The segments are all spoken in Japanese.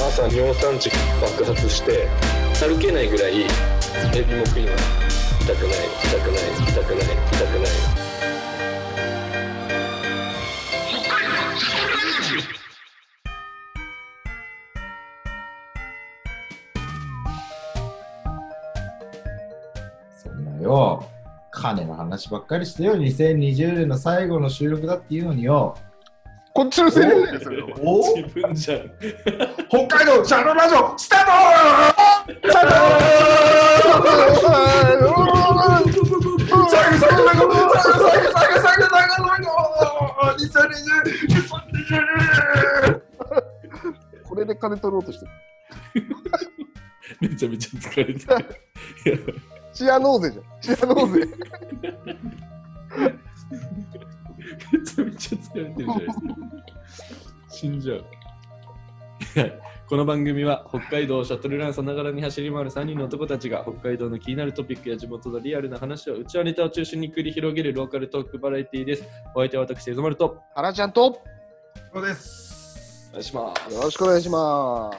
朝尿酸値爆発して歩けないぐらいエビも食います痛くない痛くない痛くない痛くない。そんなよ、金の話ばっかりしてよ、2020年の最後の収録だっていうのによ、こっちのセリフだよ、それは。お？自分じゃん北海道シャロラジオスタート最後、最後、最後、最後、最後、最後、最後、最後、2020、これで金取ろうとしてる。めちゃめちゃ疲れてるチアノーゼじゃん。チアノーゼ。めちゃめちゃ疲れてるじゃないですか死んじゃうこの番組は北海道をシャトルランさながらに走り回る3人の男たちが北海道の気になるトピックや地元のリアルな話をうちわネタを中心に繰り広げるローカルトークバラエティーです。お相手は私、エゾマルと原ちゃんと、そうです。お願いします。よろしくお願いしま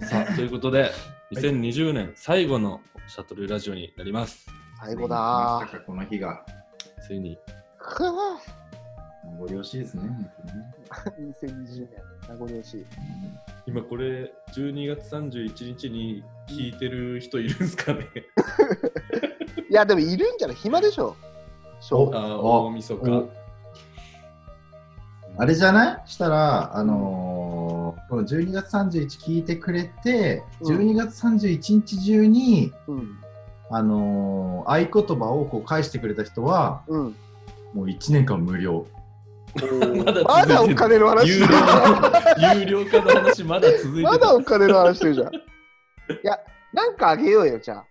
す。さあということで、2020年最後のシャトルラジオになります。最後だこの日が。ついに。くぅご了承ですね。2020年、名残惜しい。今これ、12月31日に聞いてる人いるんですかね？いや、でもいるんじゃない？暇でしょ。そう。あ大晦お日。あれじゃない？したら、あのーこの12月31聞いてくれて、うん12月31日中に、うん。あのー合言葉をこう返してくれた人は、うん。もう1年間無料。まだまだお金の話有料有料化の話まだ続いてまだお金の話してるじゃん。いや、なんかあげようよ、じゃあ。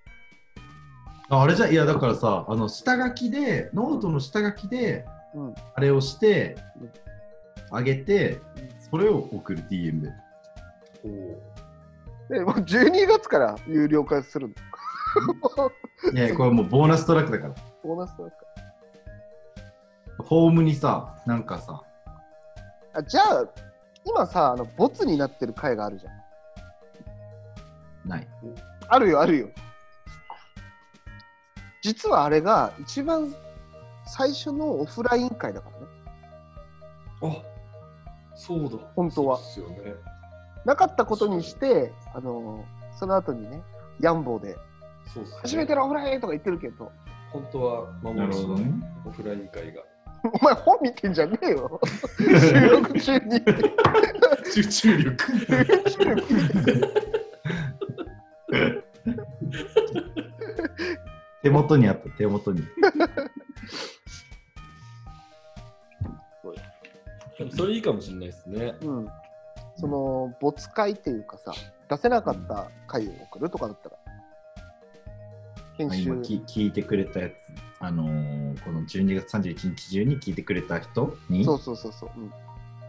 ああれじゃいやだからさあの下書きでノートの下書きでうん。あれをしてうんあげてそれを送る DM ででもう12月から有料化するの？いやこれもうボーナストラックだからボーナスだかフォームにさなんかさあじゃあ、今さ、あの、ボツになってる回があるじゃん。ないあるよ、あるよ。実はあれが一番最初のオフライン会だからね。あそうだ。本当はそうですよね。なかったことにして、あのその後にね、ヤンボーで、そうっすね初めてのオフラインとか言ってるけど、本当は幻のオフライン会が。お前本見てんじゃねえよ。収録中に。集中力。手元にあった手元にでもそれいいかもしれないですね。うん。その、没会っていうかさ、出せなかった回を送るとかだったら、今。き聞いてくれたやつあのーこの12月31日中に聞いてくれた人に？そうそうそうそう。うん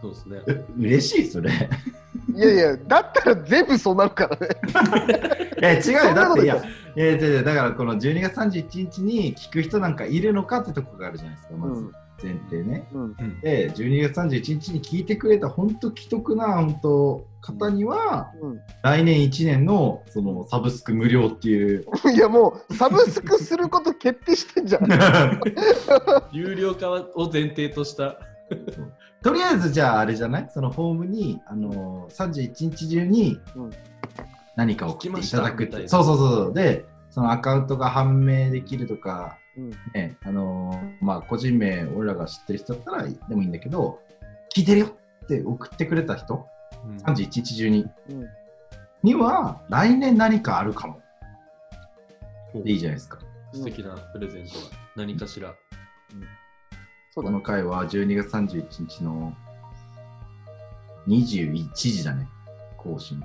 そうですね。え嬉しいそれいやいや、だったら全部そうなるからね。え違うよだっていやいやいやいやだからこの12月31日に聞く人なんかいるのかってとこがあるじゃないですかまず前提ね、うん。で12月31日に聞いてくれた本当既得な本当方には、うん。来年1年のそのサブスク無料っていう。いやもうサブスクすること決定してんじゃん。有料化を前提とした。とりあえずじゃああれじゃない？そのフォームに、あのー、31日中にうん。何か送っていただくって、そうそうそう。でそのアカウントが判明できるとかうん。ねあのーまあ個人名俺らが知ってる人だったらでもいいんだけど聞いてるよって送ってくれた人31日中に。うん。には来年何かあるかも。でいいじゃないですか。素敵なプレゼントが何かしら。この。回は12月31日の21時だね。更新。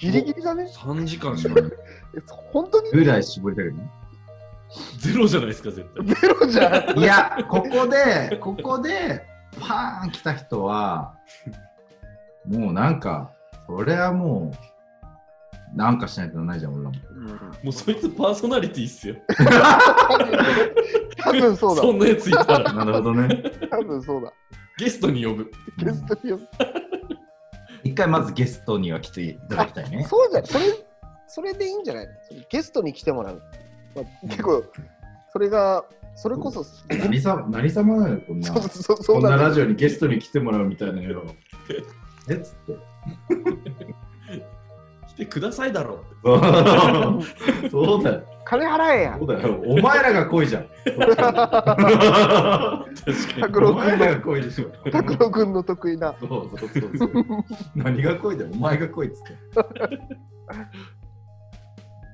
ギリギリだね。3時間しかない。え本当に？ぐらい絞りたけどねゼロじゃないですか、絶対。ゼロじゃん。いや、ここで、ここで、パーン来た人は、もうなんか、それはもう、なんかしないとないじゃん、俺らも。もうそいつパーソナリティっすよ。多分そうだ。そんなやついたら。なるほどね。多分そうだ。ゲストに呼ぶ。ゲストに呼ぶ一回まずゲストには来ていただきたいね。そうじゃそれ、それでいいんじゃないゲストに来てもらう。まあ、結構、それが、それこそ、そ何様何様なのこんな。うそうそうこそうんなラジオにゲストに来てもらうみたいなよ。えっつって。来てくださいだろって。そうだよ。金払えやそう。だよ。お前らが来いじゃん。確か拓郎お前君が来いでしょ。拓郎君の得意な。そうそうそうそう。何が来いだよ。お前が来いっつって。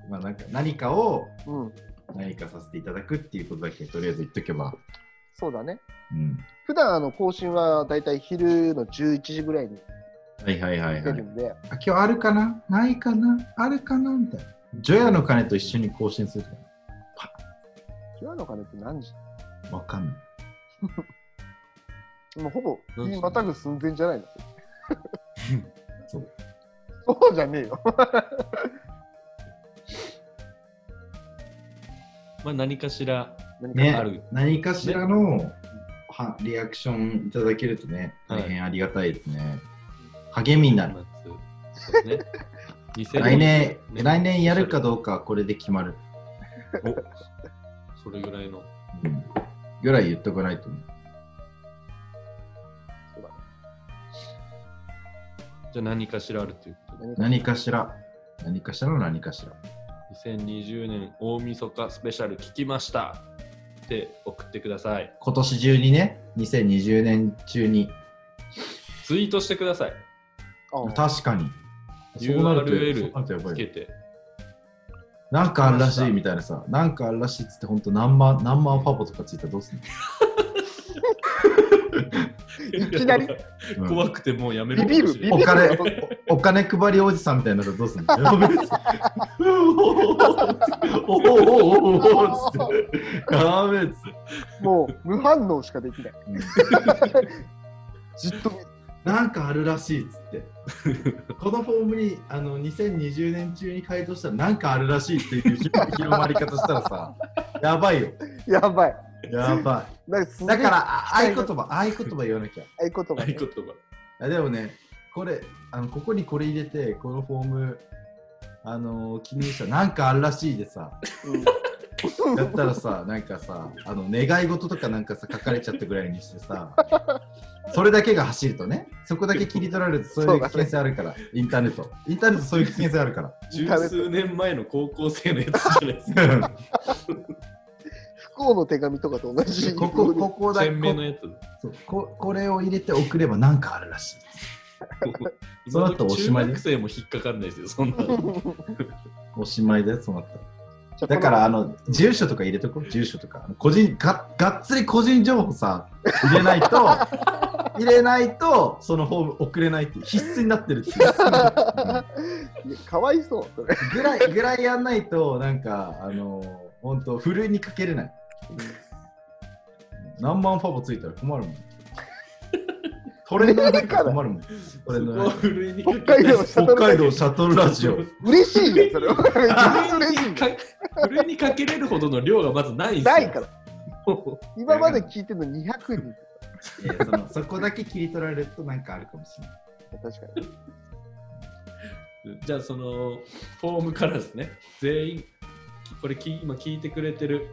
まあなんか何かをうん、何かさせていただくっていうことだけとりあえず言っとけば。そうだね。うん。普段あの更新はだいたい昼の11時ぐらいにはいはいはいはい出る。んで、あ今日あるかな？ないかな？あるかな？みたいな。ジョヤの鐘と一緒に更新するとか今日の鐘って何時？わかんない。もうほぼ日またぐ寸前じゃないの？そう。そうじゃねえよ。まあ何かしら何かねある。何かしらの、はリアクションいただけるとね、はい大変ありがたいですね。励みになる。そうですね。2000来年、ね来年やるかどうかはこれで決まる。おそれぐらいの。うん。ぐらい言っとかないとねじゃあ何かしらあるということで。何かしら、何かしらの何かしら。2020年大晦日スペシャル聞きましたって送ってください。今年中にね、2020年中に。ツイートしてください。あ確かに。URL。つけて。なんかあるらしいみたいなさ、なんかあるらしいっつって、ほんと何万、何万ファボとかついたらどうすんいきなりの、怖くてもうやめるビビるかもしれないお金お金配りおじさんみたいになったらどうすんの？おおおおおおつって。やべえっつって。もう無反応しかできない。じっと。なんかあるらしいっつって。このフォームにあの2020年中に回答したらなんかあるらしいっていう広広まり方したらさ、やばいよ。やばい。やばい。だから、あ 合言葉、合言葉言わなきゃ。合言葉ね合言葉。あでもね、これ、あのここにこれ入れて、このフォーム、あの記入したらなんかあるらしいでさ、うんやったらさ、なんかさ、あの願い事とかなんかさ、書かれちゃったぐらいにしてさ、それだけが走るとね、そこだけ切り取られるとそういう危険性あるから、インターネット。インターネットそういう危険性あるから。十数年前の高校生のやつじゃないですか。不幸の手紙とかと同じ。ここ、ここだ鮮明のこやつ。そうここれを入れて送ればなんかあるらしい。その後おしまい中学生も引っかかんないですよ、そんなの。おしまいだよ、そうなったら。じゃあだから、あの、住所とか入れとこう、住所とか。個人が、がっつり個人情報さ、入れないと、入れないと、そのフォーム送れないっていう、必須になってるって かわいそう、それ。ぐらい、ぐらいやんないと、なんか、あの、本当ふるいにかけれない。何万ファボついたら困るもん。トレンドになったら困るもん。トレンドにそこをふるい北海道北海道シャトルラジオ。嬉しいじゃん、それは。ふる嬉しいいにかふるいにかけれるほどの量がまずないんですよ。ないから。今まで聞いてるの200人。いやそのそこだけ切り取られるとなんかあるかもしれない。確かに。じゃあそのフォームからですね、全員、これき今聞いてくれてる、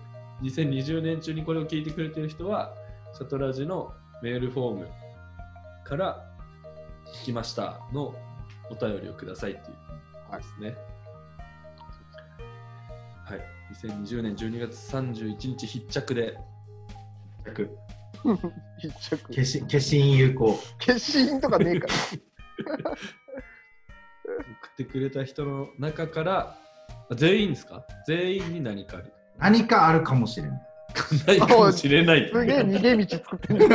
2020年中にこれを聞いてくれてる人は、シャトラジのメールフォームから聞きましたのお便りをくださいっていうですね。はい。2020年12月31日必着で、必着。消し消印有効。消印とかねえから。送ってくれた人の中から、あ全員ですか？全員に何かある。何かあるかもしれない。ないかもしれない。すげえ逃げ道作ってる。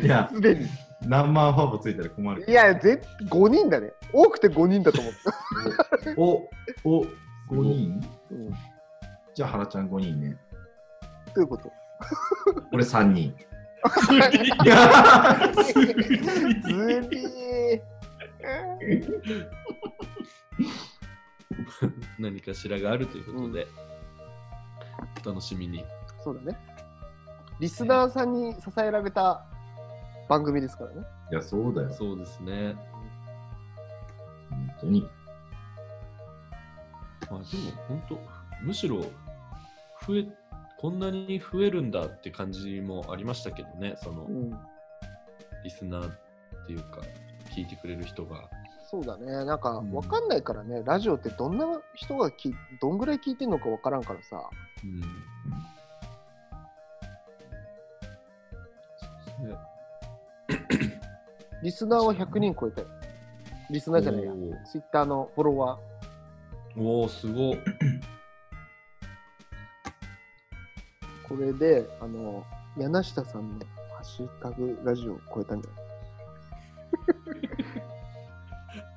いや、すでに。何万ファボついたら困る。いや、ぜ5人だね。多くて5人だと思った。お、お、5人？うん、どじゃあ、原ちゃん5人ね。ういうこと？俺3人。ずりー。何かしらがあるということで、お楽しみに。そうだね。リスナーさんに支えられた番組ですからね。いや、そうだよ。そうですね。本当に。まあでも本当、むしろ増え、こんなに増えるんだって感じもありましたけどね、そのうん。リスナーっていうか、聞いてくれる人が。そうだね。なんか、うんわかんないからね、ラジオってどんな人がき、どんぐらい聞いてんのかわからんからさ。うん。リスナーは100人超えたよ。リスナーじゃないや。ツイッターのフォロワー。おーおー、すごっ。これで、あの、柳下さんのハッシュタグラジオを超えたんじゃない？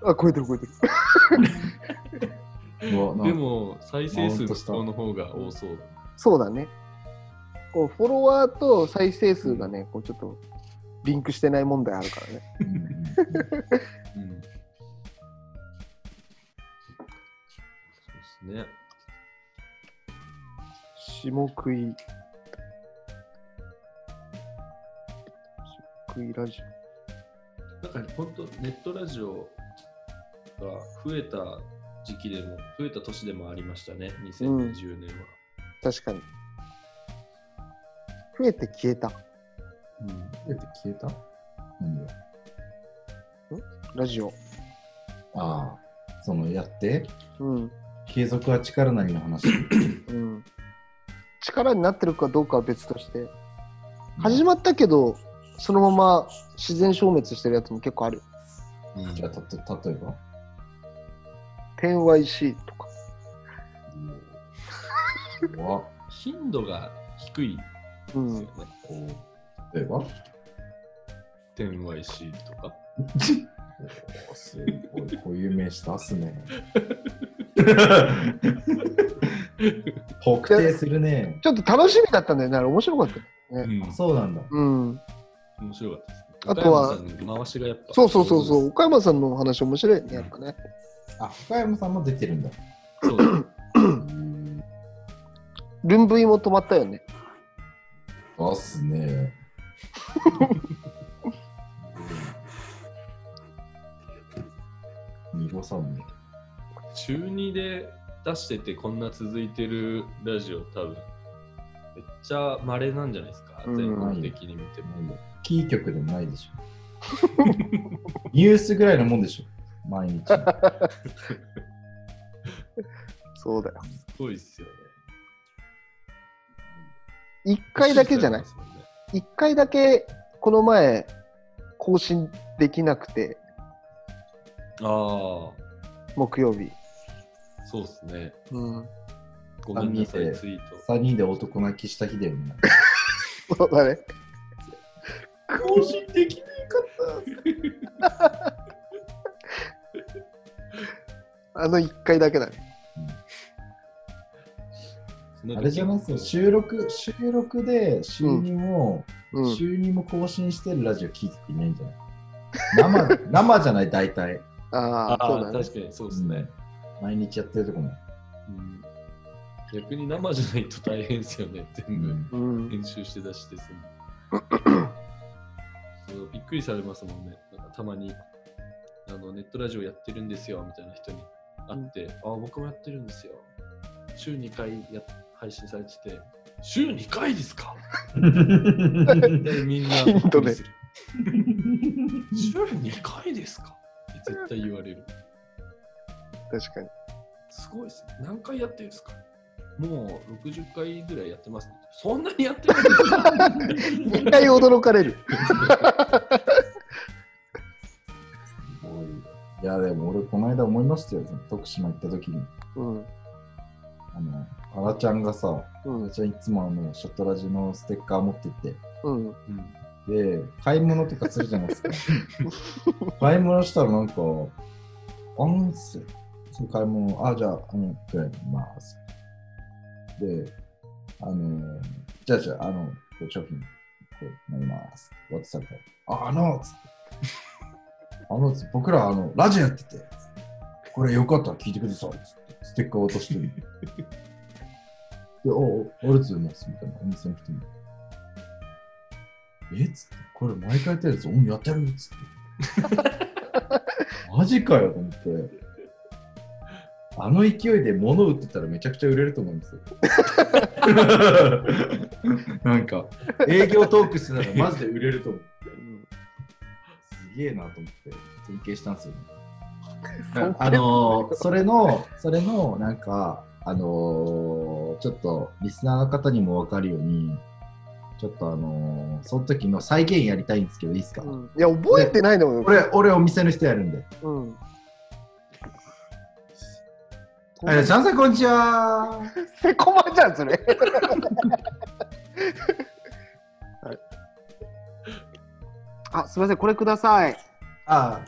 あ、超えてる超えてる。でも、再生数の方が多そうだ。そうだね。こうフォロワーと再生数がね、こうちょっとリンクしてない問題あるからね。うんうんうん。そうですね。下食い。下食いラジなんか本当ネットラジオが増えた時期でも、増えた年でもありましたね、2020年は。オ。確かに。増えて消えた。うん増えて消えた？何が？ラジオ。ああ、そのやって、うん。継続は力なりの話。うん。力になってるかどうかは別として。始まったけど、そのまま自然消滅してるやつも結構ある。うんじゃあ、たと例えば？天 YC とか。頻度が低いうん。ですよね。こう例えば天 YC とか。おすごい、こういう名詞出すね。特定するね。ちょっと楽しみだったんだよね。あれ面白かったよね。うんそうなんだ。うん。面白かったですね。あとは回しがやっぱ。そうそうそうそう。岡山さんのお話面白いね、やっぱね。あ、深山さんも出てるんだ。そう。ルンブイも止まったよね。出すね。濁さんね。中2で出しててこんな続いてるラジオ多分めっちゃ稀なんじゃないですか、うん全国的に見ても。キー局でもないでしょ。ニュースぐらいのもんでしょ。毎日。そうだよ。すごいっすよね。一回だけじゃない支持されてますもんね一回だけこの前更新できなくて、あ木曜日。あ、そうっすね。うん。ごめんなさい、三人でツイート。3人で男泣きした日だよね。そうだね。更新できなかった。あの一回だけだね。あれじゃない？ですよ。収録、収録で週2も、うん。週2も更新してるラジオ聞いていないんじゃない？生 生じゃない、大体。あああ、そうあ、だね。確かにそうですね。毎日やってるとこも。うん逆に生じゃないと大変ですよね、全部。うん。編集して出してすんのそうびっくりされますもんね。なんかたまにあのネットラジオやってるんですよみたいな人に会って、あ僕もやってるんですよ。週2回や配信されてて、週2回ですか？でみんなびっくりする。週2回ですか？って絶対言われる。確かに。すごいですね。何回やってるんですか？もう60回ぐらいやってます、ね。そんなにやってるんですか？一回驚かれる。いや、でも俺、この間思いましたよ。徳島行った時に。うん。あの、あらちゃんがさ、うんあら。ちゃんいつもあの、ショットラジのステッカー持ってって、うん。うんで、買い物とかするじゃないですか。買い物したらなんか、あんすよ。そう買い物、あ、じゃあ、あの、くらいます。で、あの、じゃあ、じゃあ、あの、商品、こうなります。渡されたら、あ、あの、つって。あの、僕ら、あの、ラジオやってて、これよかったら聞いてください。つって、ステッカー渡してる。で、おお、ありがとうございます。みたいな、お店の人に。え？っつって、これ毎回やってるやつ、うん、やってる？っつって。マジかよと思って。あの勢いで物売ってたらめちゃくちゃ売れると思うんですよ。なんか、営業トークしてたらマジで売れると思う。すげえなと思って、尊敬したんですよね。あのーそれの、それの、なんか、あのーちょっとリスナーの方にも分かるように、ちょっとあのーその時の再現やりたいんですけど、いいですか、うんいや、覚えてないのよ。俺、俺お店の人やるんで。うん。はい、シャンさん、こんにちは。セコマじゃん、それ。あ、すみません、これください。あ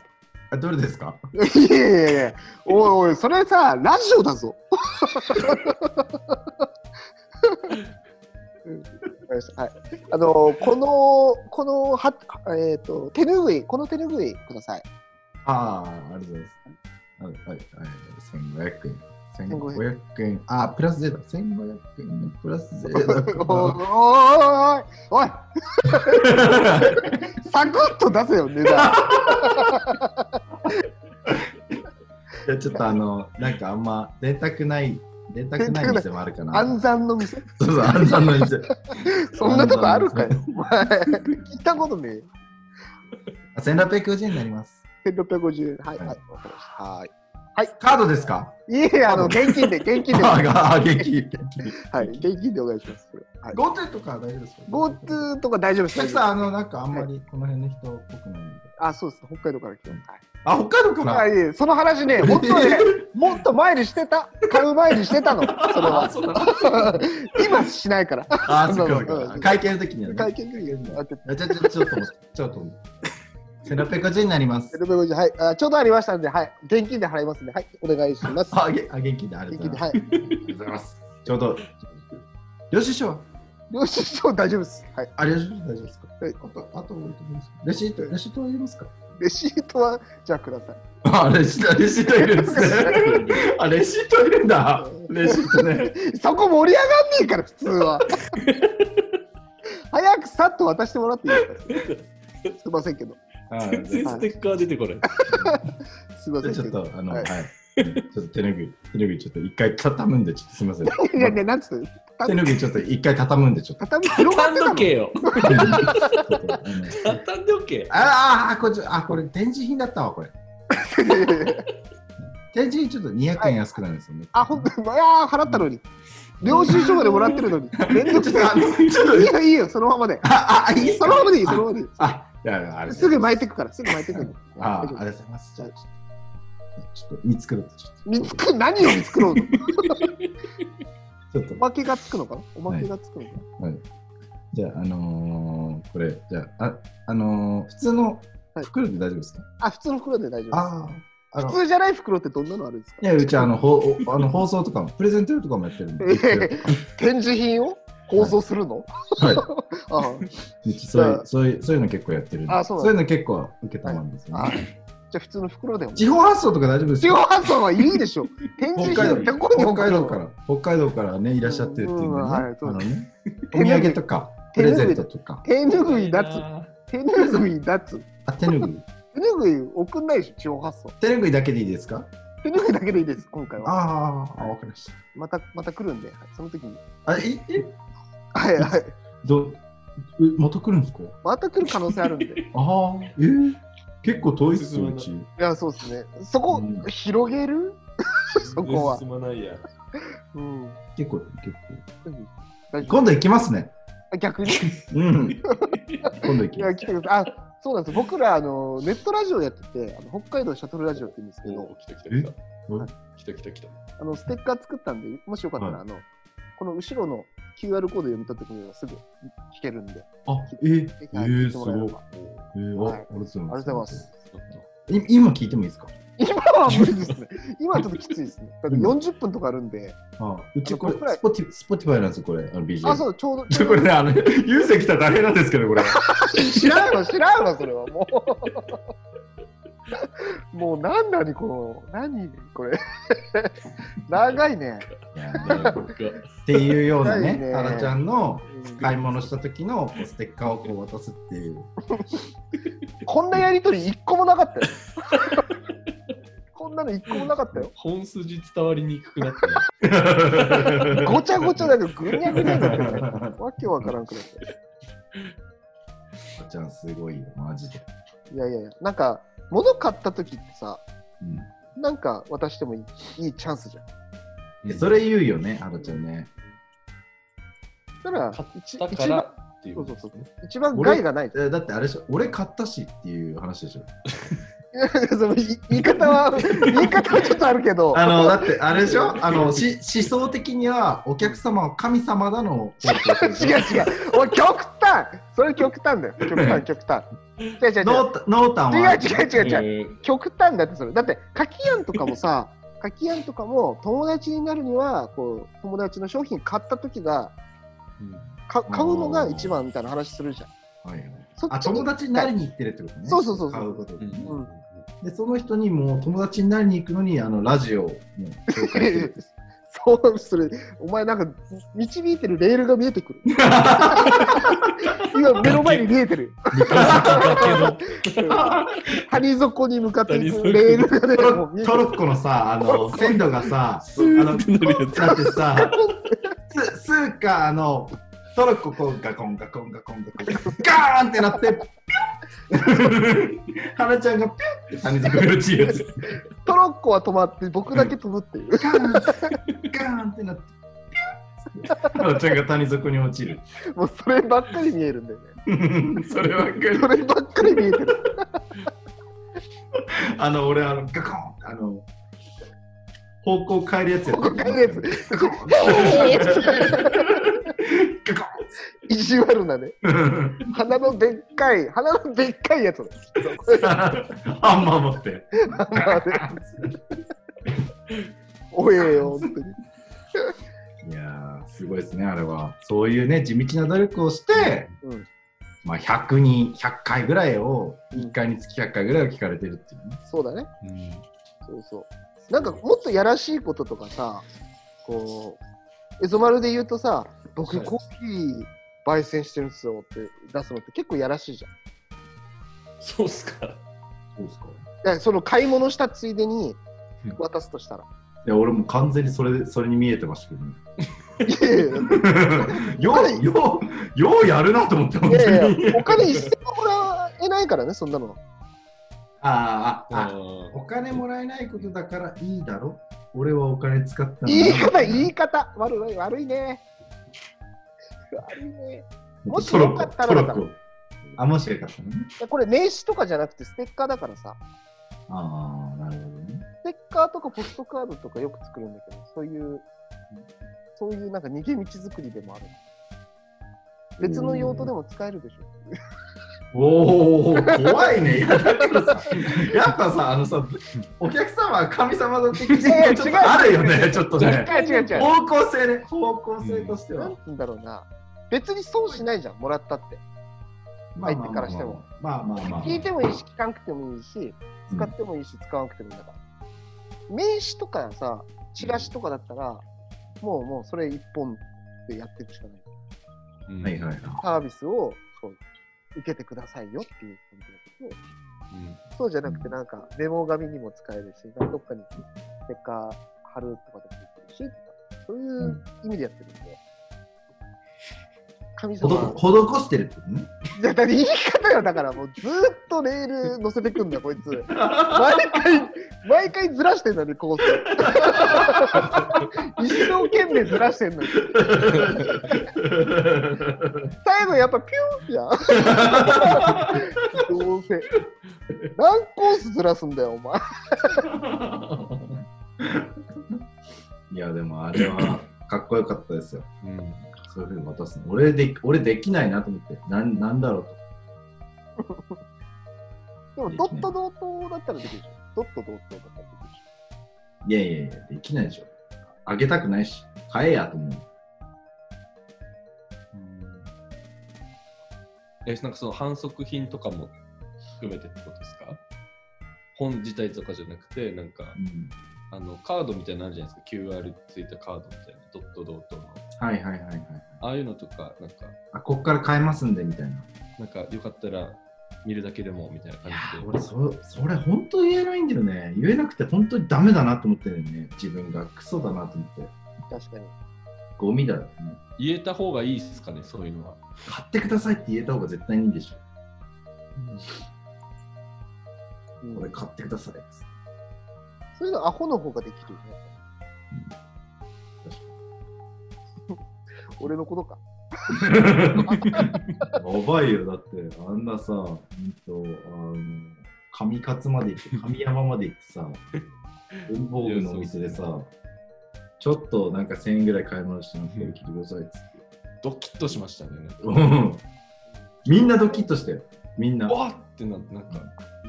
あ、どれですか？いやいやいや、おいおい、それさ、ラジオだぞ。はい、あのこの、このは、えっ、と、手ぬぐい、この手ぬぐいください。ああ、ありがとうございます。はい、はい、はい、1500円。1500 1500円。あ、プラス税だ。1500円プラス税だ おいから。おいおい サクッと出せよ、値段。いや、ちょっとあの、なんかあんま出たくない、出たくない店もあるかな。暗算の店そうそう、暗算の店。そんなとこあるかよ。お前聞いたことねえよ。1650円になります。1650円。はい、ははいい、わかりました。はい。カードですか？いえあの、現金で、現金で。は あ、あ、元気、元気。い、現金でお願いします。はい、GoTo とか大丈夫ですか？GoTo とか大丈夫です。お客さん、あの、なんかあんまりこの辺の人っぽくないんで。あ、そうです。北海道から来てます。あ、北海道かはい。ら？あいえその話ね、もっとね、もっと前にしてた？買う前にしてたの。それは。今しないから。あ、そうんか。会計の時にはね。会見の時にあってあちょ、ちょ、ちょっとちょっと。1650円になります。1650はいあ。ちょうどありましたんで、はい。現金で払いますんで、はい。お願いします。あ、げあ元気でありが現とう金で、ございます。はい。ありがとうございます。ちょうど。領収書は？領収書大丈夫です。はい。あ、領収書大丈夫ですか？はいあと、あと、レシート、レシートは言いますか？レシートは、じゃあください。あ、レシート、レシートいるんですね。あ、レシートいるんだ。レシートね。そこ盛り上がんねえから、普通は。早くさっと渡してもらっていいですか？すいませんけど。あ全然ステッカー出てこない。すいません。ちょっと、あの、ははいい。ちょっと手ぬぐい、手ぬぐいちょっと一回畳むんで、ちょっとすみません。いやいや、なんつって。手ぬぐいちょっと一回畳むんで、ちょっと。畳広がってたの？畳んどけよ。畳んでおけ。ああ、これ、あ、これ展示品だったわ、これ。展示品ちょっと200円安くなるんですよね。あ、ほんと、いやー払ったのに。領収書までもらってるのに。めんどくさちょっと、あの、ちょっと、い。いいよ、いいよ、そのままで。あ、あ、いいそのままでいい、そのままでいい。あ、いや。すぐ巻いてくから、すぐ巻いてくる。あ、あ大丈夫りがとうございます。じゃあ、ちょっと、見繕って、ちょっと。見つく、何を見繕うの？ちょっとお、まけがつくのかな？おまけがつくのかな、はい。じゃあ、あのー、これ、じゃあ、あ、あのー、普通のはい袋で大丈夫ですか、あ、普通の袋で大丈夫です。普通じゃない袋ってどんなのあるんですか？いや、うちあの、ほおあの放送とかも、プレゼントとかもやってるんで。え展示品を？放送するの、はい。そういう、そういう、そういうの結構やってる。あそうなんだいうの結構受けたまんですよ、あね。じゃあ普通の袋でも。地方発送とか大丈夫です地方か発送はいいでしょ。展示北海北海道から、北海道からね、いらっしゃってるっていうんでね。うんはいあそうのね、お土産とか、プレゼントとか、手ぬぐい脱。手ぬぐい脱。あ、手ぬぐい。手ぬぐい送んないでしょ、地方発送。手ぬぐいだけでいいですか？手ぬぐいだけでいいです、今回は。ああ、あ、わかりました。また、また来るんで、はいその時に。あ、え、え、はいはい。ど、うまた来るんですか？また来る可能性あるんで。い ああ、えー、結構遠いっすよ、うち。や、そうですね。そこ、うん広げる？そこは。進まないや。うん。結構、結構。今度行きますね。夫逆に？うん。今度行きます。来てください。あ、そうなんです。僕ら、あの、ネットラジオやってて、あの北海道シャトルラジオって言うんですけどお、来た来た来た。え？来た来た来た。あの、ステッカー作ったんで、もしよかったら、はいあの、この後ろの QR コード読み取ってくれればすぐ聞けるんで、あ、えー、えー、すごい。えー、あ、はいありがとうございます。ありがとうございます。い今聞いてもいいですか？今は無理ですね。今はちょっときついですね。だって40分とかあるんで、あうちこれ Spoti、Spotify なんですよ、これ、あの BGM。あ、そう、ちょうど。ちょこれね、あの、 USEN 来たら大変なんですけど、これ。知らんわ、知らんわ、それはもう。もう、なんなに、この、何これ。長いね。っていうようなね、タラちゃんのうん買い物した時のステッカーをこう渡すっていう。こんなやりとり一個もなかったよ。んなの一個もなかったよ。本筋伝わりにくくなったね。ごちゃごちゃだけど、ぐにゃぐにゃだけどね。わけわからんくなった。ちゃんすごいよ、マジで。いやいやいや、なんか、物買った時ってさ、うんなんか渡してもいいいいチャンスじゃん。えそれ言うよね、あのちゃんね。だから買っ一たか一番らっていうことですね。一番害がない。えだってあれでしょ、俺買ったしっていう話でしょ。そのい言い方は、言い方はちょっとあるけど、あの、だってあれでしょ？あの、し思想的にはお客様は神様だの。違う違う。おい、極端それ極端だよ。極端、極端。違う違う違う。ノータノータンは。違う違う違う違う。えー極端だってそれ。だって、柿やんとかもさ、柿やんとかも友達になるには、こう、友達の商品買った時が、うんか買うのが一番みたいな話するじゃん。はいはいあ、友達になりに行ってるってことね。そうそうそうそう買うことで。うんうんで、その人にもう友達になりに行くのに、あの、ラジオをもう紹介する。そうする。お前なんか導いてるレールが見えてくる。今目の前に見えてる。谷底に向かっていくレールがね、ト。ロトロッコのさ、あの、鮮度がさ、スーッてなるやつ。だってさ、ススーか、あの、トロッコこうガコンガコンガコンガコンガーンってなって、ピュッ 花ちゃんがピュッて谷底に落ちるやつ。トロッコは止まって僕だけ飛ぶっていう。ガーンガーンってなって、花ちゃんが谷底に落ちる。もうそればっかり見えるんだよね。それはそればっかり見えてる。あの、俺、あの、ガコンあの、方向変えるやつや方向変えるやつ意地悪なね。ン鼻のでっかい、鼻のでっかいやつだ。これハンマー持って。おえよ、本当に。いやー、すごいですね、あれは。そういうね、地道な努力をして、うんまあ、100人、100回ぐらいを、1回につき100回ぐらいを聞かれてるっていうね。そうだね。うんそうそう。なんかもっとやらしいこととかさ、こう、エゾマルで言うとさ、僕はいコーヒー焙煎してるんですよって出すのって結構やらしいじゃん。そうっすか。そうですか。いやその買い物したついでにうん渡すとしたら。いや、俺も完全にそれでそれに見えてましたけどね。いやいやよう、よう、ようやるなと思って、本当いやいに。や、お金一銭ももらえないからね、そんなの。あーあ、あ、あお金もらえないことだからいいだろ。俺はお金使ったの言い方、言い方。悪い、悪いね。悪いね。もしよかったらだからあ、もしよかったのね。これ名刺とかじゃなくてステッカーだからさ。ああ、なるほどね。ステッカーとかポストカードとかよく作るんだけど、そういう、そういうなんか逃げ道作りでもある。別の用途でも使えるでしょ。おお、怖いね。いや、だけどさ、やっぱさ、あのさ、お客様は神様だ的いやいやなちょっとあるよね、ちょっとね。違う違う違う。方向性ね、方向性としてはなん。て言うんだろうな。別に損しないじゃん、もらったって。まあ相手からしても。まあまあまあ。聞いてもいいし、聞かなくてもいいし、使ってもいいし、使わなくてもいいんだから。名刺とかさ、チラシとかだったら、もうもうそれ一本でやっていくしかない。うんはいはいはい。サービスをそう受けてくださいよっていう感じ。だけど、うんそうじゃなくてなんかメモ紙にも使えるし、どっかにステッカー貼るとかでもできるし、そういう意味でやってるんで。神ほ様ど施してるってこと？ね。いや、だって言い方よ、だからもうずーっとレール乗せてくんだ、こいつ。毎回、毎回ずらしてんのに、コース。一生懸命ずらしてんのに。最後やっぱピューンやん。どうせ。何コースずらすんだよ、お前。いや、でもあれはかっこよかったですよ。うんそういうふうに渡すの。俺で俺できないなと思って。なんなんだろうと。でも、ドットドットだったらできるでしょ。ドットドットだったらできるでしょ。いやいやいや、できないでしょ。あげたくないし、買えやと思う。え、なんかその反則品とかも含めてってことですか？本自体とかじゃなくて、なんか、うんあのカードみたいなのあるじゃないですか、QR ついたカードみたいな、ドットドットの。はいはいはいはい。ああいうのとか、なんか、あ、こっから買えますんでみたいな。なんかよかったら見るだけでもみたいない感やじで。俺そそれ本当言えないんだよね言えなくて本当にダメだなと思ってるよね自分がクソだなと思って確かに。ゴミだよ、ね、言えた方がいいですかね、そういうのは。買ってくださいって言えた方が絶対にいいでしょうんこれ買ってくださいっつってそういうのアホの方ができるよね。俺のことか。やばいよ、だって、あんなさ、ほんと、あの、上勝まで行って、上山まで行ってさ、文房具のお店でさ、ちょっとなんか1000円ぐらい買い物して、これ聞いてくださいっつって。ドキッとしましたね。うんみんなドキッとしたよ。みんな。わっってなって、なんか、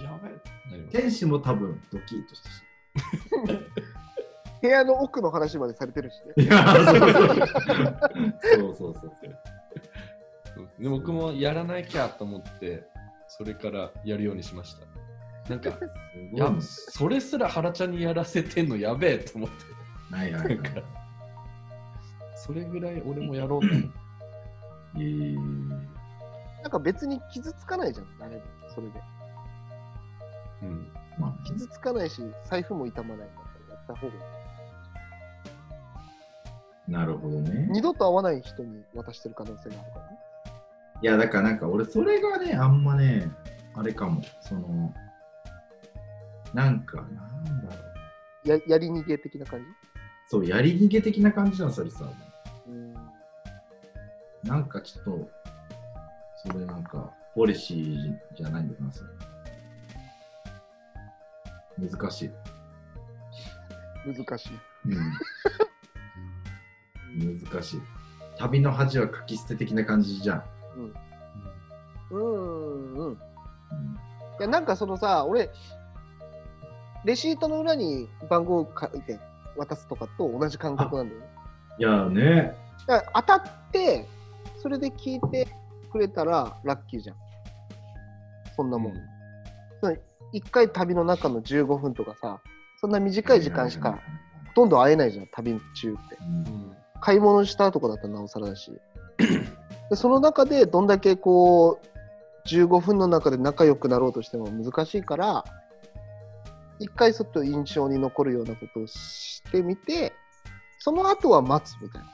やべえ天使も多分ドキッとしたし。部屋の奥の話までされてるしね。いや、そうそうそう。で僕もやらなきゃと思って、それからやるようにしました。なんか、いやねそれすら原ちゃんにやらせてんのやべえと思って、はいはいはい。それぐらい俺もやろうと思って。えーなんか別に傷つかないじゃん、誰も。それで。うん、まあ傷つかないし、財布も傷まないんだったらやった方がいい。なるほどね。二度と会わない人に渡してる可能性があるからね。いや、だからなんか俺、それがね、あんまね、あれかも。その、なんか、なんだろう。ややり逃げ的な感じ？そう、やり逃げ的な感じなの、それさ。うん。なんかちょっと、それなんか、ポリシーじゃないんだよな、それ。難しい。難しい。うん。難しい。旅の恥は書き捨て的な感じじゃん。うんうん。うん、いや、なんかそのさ、俺、レシートの裏に番号を書いて渡すとかと同じ感覚なんだよね。いやね、だから当たって、それで聞いてくれたらラッキーじゃん。そんなもん。その一回旅の中の15分とかさ、そんな短い時間しかほとんど会えないじゃん、旅中って。うんうん買い物したとかだったらなおさらだし。でその中でどんだけこう、15分の中で仲良くなろうとしても難しいから、一回ちょっと印象に残るようなことをしてみて、その後は待つみたいな。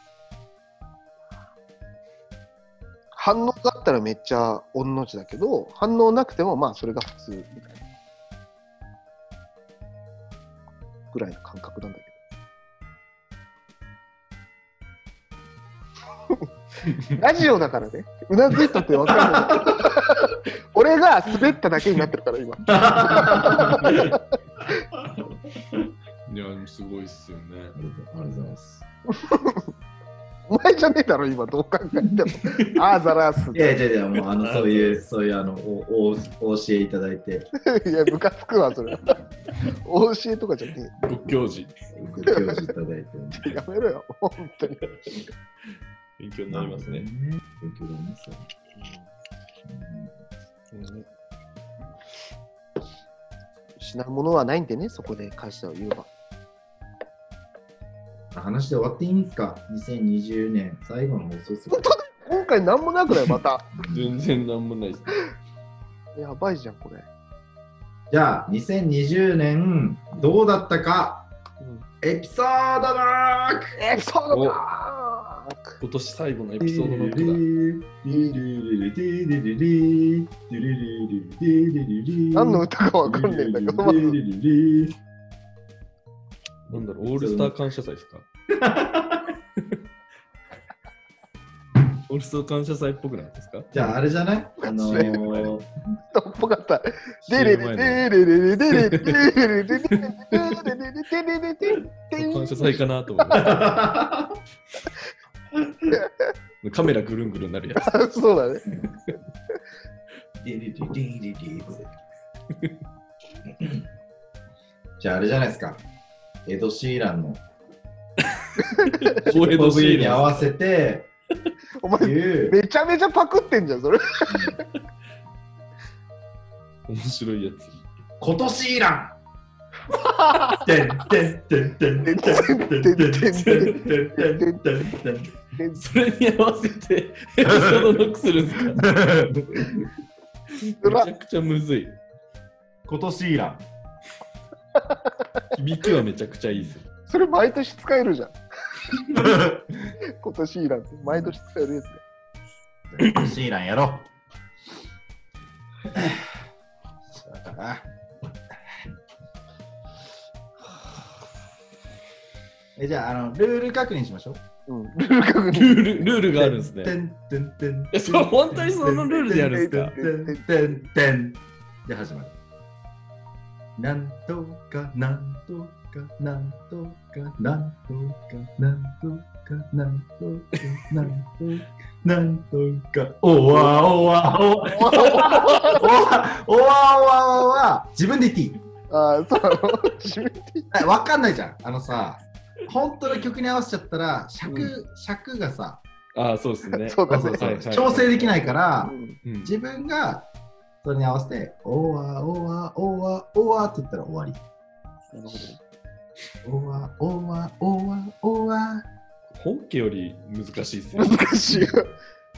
反応があったらめっちゃ御の字だけど、反応なくてもまあそれが普通みたいな。ぐらいの感覚なんだけど。ラジオだからね、うなずいたって分かんない。俺が滑っただけになってるから、今。いや、すごいっすよね。ありがとうございます。お前じゃねえだろ、今、どう考えても。あーざらす。いやいやいや、もうあのそういう、そういうあのおおお教えいただいて、いや、ムカつくわ、それ。お教えとかじゃねご教授、ご教示いただいて。え。やめろよ、本当に。勉強になりますね。勉強になりますよ。失うものはないん。でね、そこで感謝を言えば。話で終わっていいん。ですか ?2020 年最後の放送ですよ本当だ今回なん。もなくない、また。全然なん。もないです。やばいじゃん、これ。じゃあ、2020年どうだったかうん。エピソードノックエピソードか今年最後のエピソードの何の歌かわかんねえんだけど、なんだろう、オールスター感謝祭ですか？オールスター感謝祭っぽくないですか？じゃあ、あれじゃない？あのー、っぽかった。デレレデレレレデレレデレレデレレデレレデレレデレレ感謝祭かなと思う。カメラぐるんぐるんなるやつ。そうだね。じゃあ、あれじゃないですか。エド・シーランの大江戸シーに合ラわせてお前、めちゃめちゃパクってんじゃん、それ。面白いやつ。今年イランそれに合わせてエピソードノックするんですか？めちゃくちゃむずい。今年イラン。響きはめちゃくちゃいいですよ。それ毎年使えるじゃん。今年いらん毎年使えるやつね。今年イランやろうだなえじゃああの、ルール確認しましょう。うん。ルール確認。ルール、ルールがあるんですてね。んてんてんえそう本当にそのルールでやるんですか？てんてんてんで始まる。なんとかなんとかなんとかなんとかなんとかなんとかなんとかなんとかおわおわおわおわおわおわおわ自分で言っていい？ああ、そうなの自分で言っえわかんないじゃんあのさ本当の曲に合わせちゃったら尺尺がさああ、そうですね。そうだね調整できないからうんうん自分がそれに合わせて、おわおわおわおわって言ったら終わり。なるほおわおわおわおわ。本家より難しいですよど。難しいよ。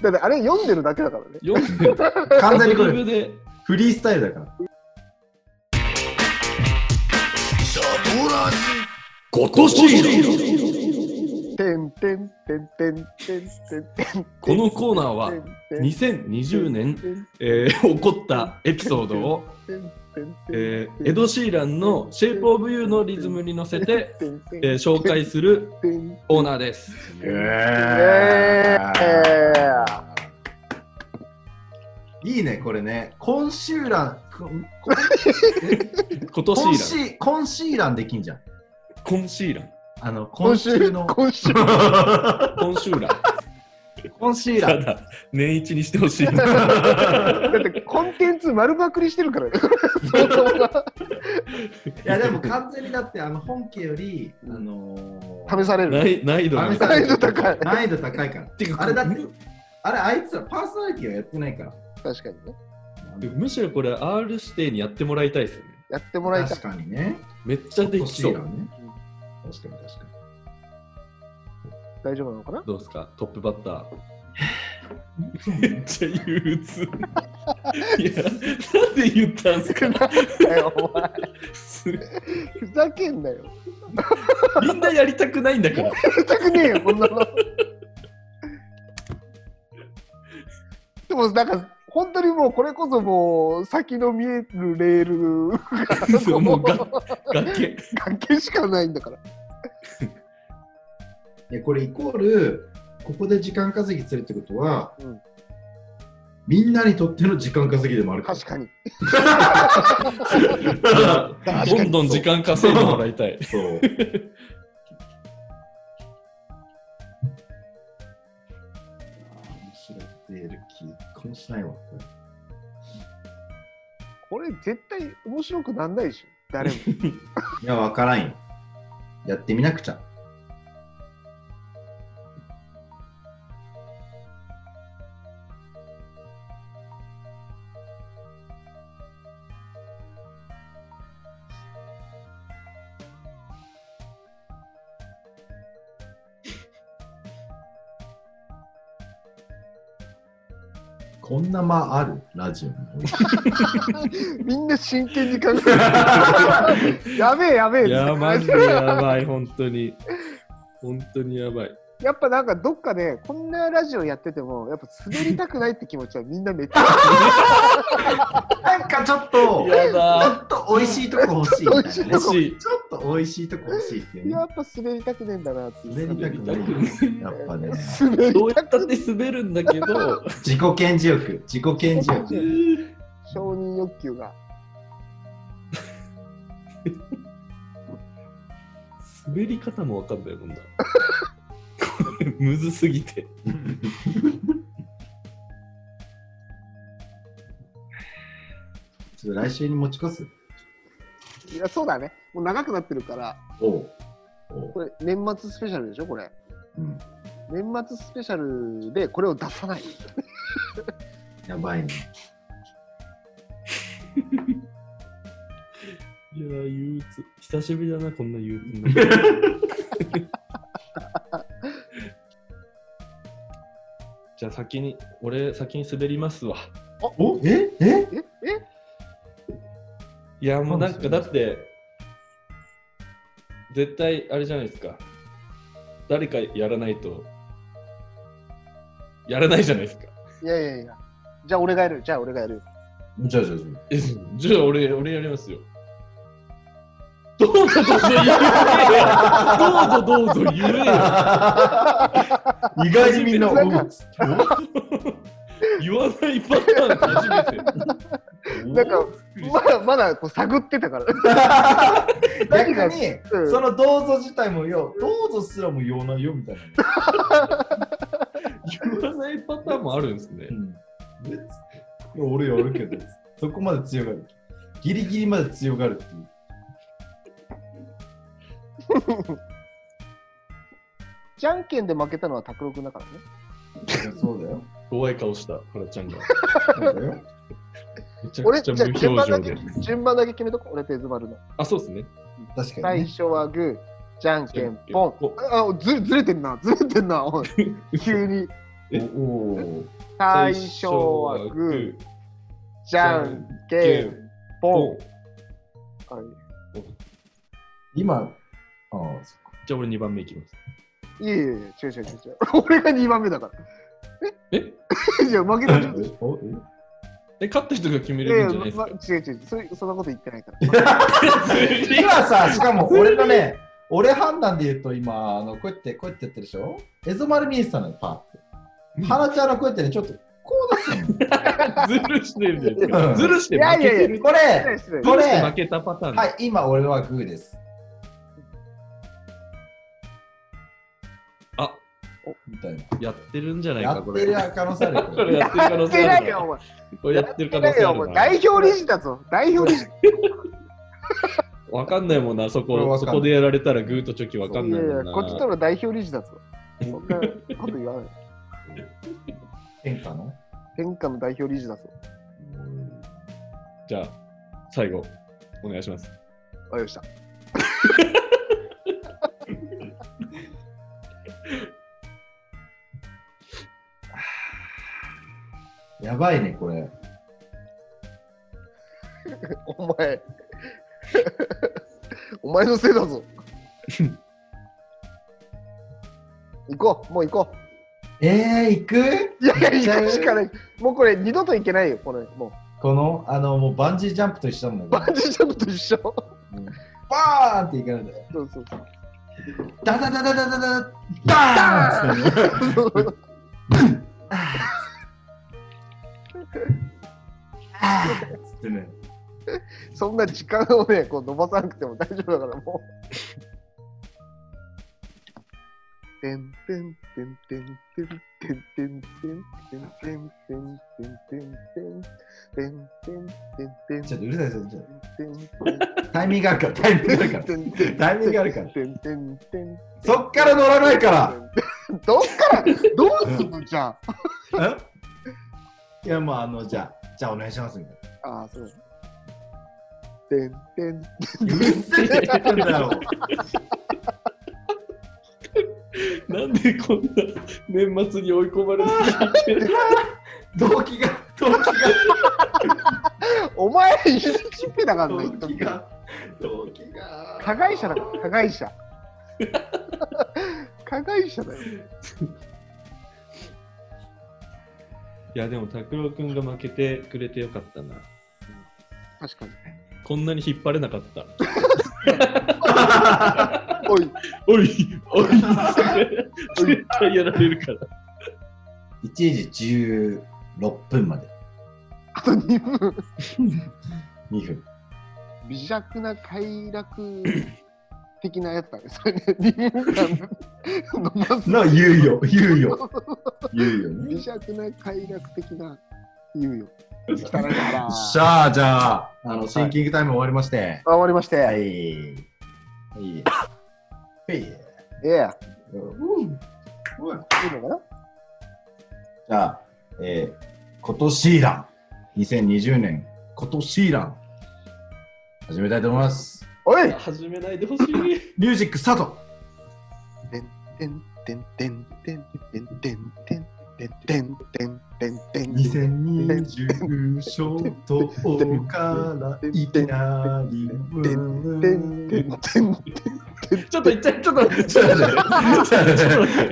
だってあれ読んでるだけだからね。読んで完全にこれでフリースタイルだから。今年てんてんてんてんてんてんてん。このコーナーは2020年、えー起こったエピソードを、えーエド・シーランの「 Shape of You」のリズムに乗せて、えー紹介するコーナーです。えーいいね、これね。コンシーラン、今年コンイシーコンシーランできんじゃん。コンシーラン。あの、今今週週の。今週コンシューラン。コンシーラン。ただ、年一にしてほしい。だってコンテンツ丸パクリしてるからね。そもそもがいや、でも完全にだって、あの、本家より、あのー試される。難易難易度難易度高い難易度高いから。てかあれだって、あれ、あいつらパーソナリティはやってないから。確かにね。むしろこれ R 指定にやってもらいたいですよね。やってもらいたい確。かにね。めっちゃできそう。コンシーランね。確かに確か大丈夫なのかな？どうですか？トップバッター。めっちゃ憂鬱。いや、なんで言ったんすか？だよお前すふざけんなよ。みんなやりたくないんだから。やりたくねえよ、こんなの。でも、なんか、本当にもう、これこそもう、先の見えるレールが、そうもう崖。崖しかないんだから。に。これイコール、ここで時間稼ぎするってことは、うんみんなにとっての時間稼ぎでもあるから。確かに。どんどん時間稼いでもらいたい。そう。気、こもしないわ。これこれ、絶対面白くなんないでしょ。誰も。いや、わからんよ。やってみなくちゃ。こんな間あるラジオに。みんな真剣に考えてる。やべえ、やべえ。いや、マジでやばい、本当に。本当にやばい。やっぱなんかどっかでこんなラジオやっててもやっぱ滑りたくないって気持ちはみんなめっちゃ なんかちょっと、やちょだ。っと美味しいとこ欲しい。ちょっと美味しいとこ欲しいっていうね。やっぱ滑りたくねえんだなって滑りたくない。やっぱね。滑りどうやったって滑るんだけど、自己顕示欲、自己顕示欲。承認欲求が 滑り方もわかんないもんな。むずすぎて。ちょっと来週に持ち越す？いやそうだねもう長くなってるからおこれ年末スペシャルでしょ？これうん。年末スペシャルでこれを出さない やばいね。いやー、憂鬱。久しぶりだな、こんな憂鬱な。じゃあ先に、俺先に滑りますわ。おええ？ええ？いや、もうなんかだって、絶対あれじゃないですか。誰かやらないと、やらないじゃないですか。いやいやいや。じゃあ俺がやる。じゃあ俺がやる。じゃあじゃあじゃあえじゃあ俺、俺やりますよ。どうぞどうぞ言えよどうぞどうぞ言えよ意外にみんな、おなんかう言わないパターン初めて。なんかまだまだこう探ってたから。逆に、うんそのどうぞ自体もよ、どうぞすらも言わないよみたいな。言わないパターンもあるんですねう。ん俺やるけど、そこまで強がる。ギリギリまで強がるっていう。じゃんけんで負けたのは拓郎君だからね。そうだよ。怖い顔した、フラちゃんが。そうだよ。めちゃ俺、じゃあくちゃ無順番だけ表情で。順番だけ決めとこう。俺とエズマルの。あ、そうですね。確か最に、ね。初はグー、じゃんけんポン。ポンあずずれてんな、ずれてんな、おい 急に。お最初はグー、じゃんけんポン。はい今、ああ、そっか。じゃあ俺2番目いきます。いやいやいや、違う違う違う違う。俺が2番目だから。え？いや、負けたじゃん。い えおえ？え、勝った人が決めれるんじゃないですまか。違う違うそれ、そんなこと言ってないから。今さ、しかも俺のね、俺判断で言うと今、あのこうやって、こうやってやってるでしょ？エゾマル見えてたのよ、パーって。花ちゃんのこうやってね、ちょっと、こう出すの。ずるしてるんだよ。うんずるして負けてる。これ、失礼これずるして負けたパターン。はい、今俺はグーです。みたいな。やってるんじゃないか、やっこれ。てる可能性あるよ。これやってる可能性あるな。ないよ、お前。これやってる可能。性あるな。代表理事だぞ。代表理事。わかんないもんな、そこ、そこでやられたらグーとチョキわかんいやいや、ないもんな。こっちとの代表理事だぞ。そんなこと言わない。変化の？天下の代表理事だぞ。じゃあ、最後、お願いします。わかりました。やばいね、これ。お前。お前のせいだぞ。行こう、もう行こえー、行く？う。いやいや、行くしかない。もうこれ二度と行けないよ、これ。もこの、あの、もうバンジージャンプと一緒なんう。だバンジージャンプと一緒。バーンっていかないんだよ。そうそうそう。ダダダダダダダダーンってつってね。そんな時間をね、こう伸ばさなくても大丈夫だから、もう。てんてんてんてんてんてんてんてんてんてんてんてんてんてんてんてんてんてんてんちょっとうるさいですよ。てんてんタイミングあるから、タイミングあるから。てんてんタイミングあるから。てんてんてんそっから乗らないから。どっからどうすんのじゃあ。いや、もうあの、じゃあ、じゃあお願いしますみたいな。ああ、そう。てんてん。うるせえって言ってんだよ。なんでこんな年末に追い込まれてる動機が、動機が、お前、一日目だからね、動機が、動機が。加害者だから、加害者。加害者だよ。いや、でも、拓郎くんが負けてくれてよかったな。確かに。こんなに引っ張れなかった。おい、おい、おい、絶対やられるから。1時16分まで。あと2分。2分。微弱な快楽的なやつだね。それね、2分間伸ばす。の猶予、猶予。猶予ね。微弱な快楽的な猶予。しゃあ、じゃあ、あの、シンキングタイム終わりまして。あ終わりまして。はい。はい。はい。ええうんいいのかな？じゃあ、えー、今年ラン。2020年、今年ラン。始めたいと思います。おい始めないでほしい。ミュージックスタートてんてんてんてんてんてんてんてんてんてんてんてんてん。2020ショートからいきなり。てんてんてんてん。ちょっと一回、ちょっと待って、ちょっと待って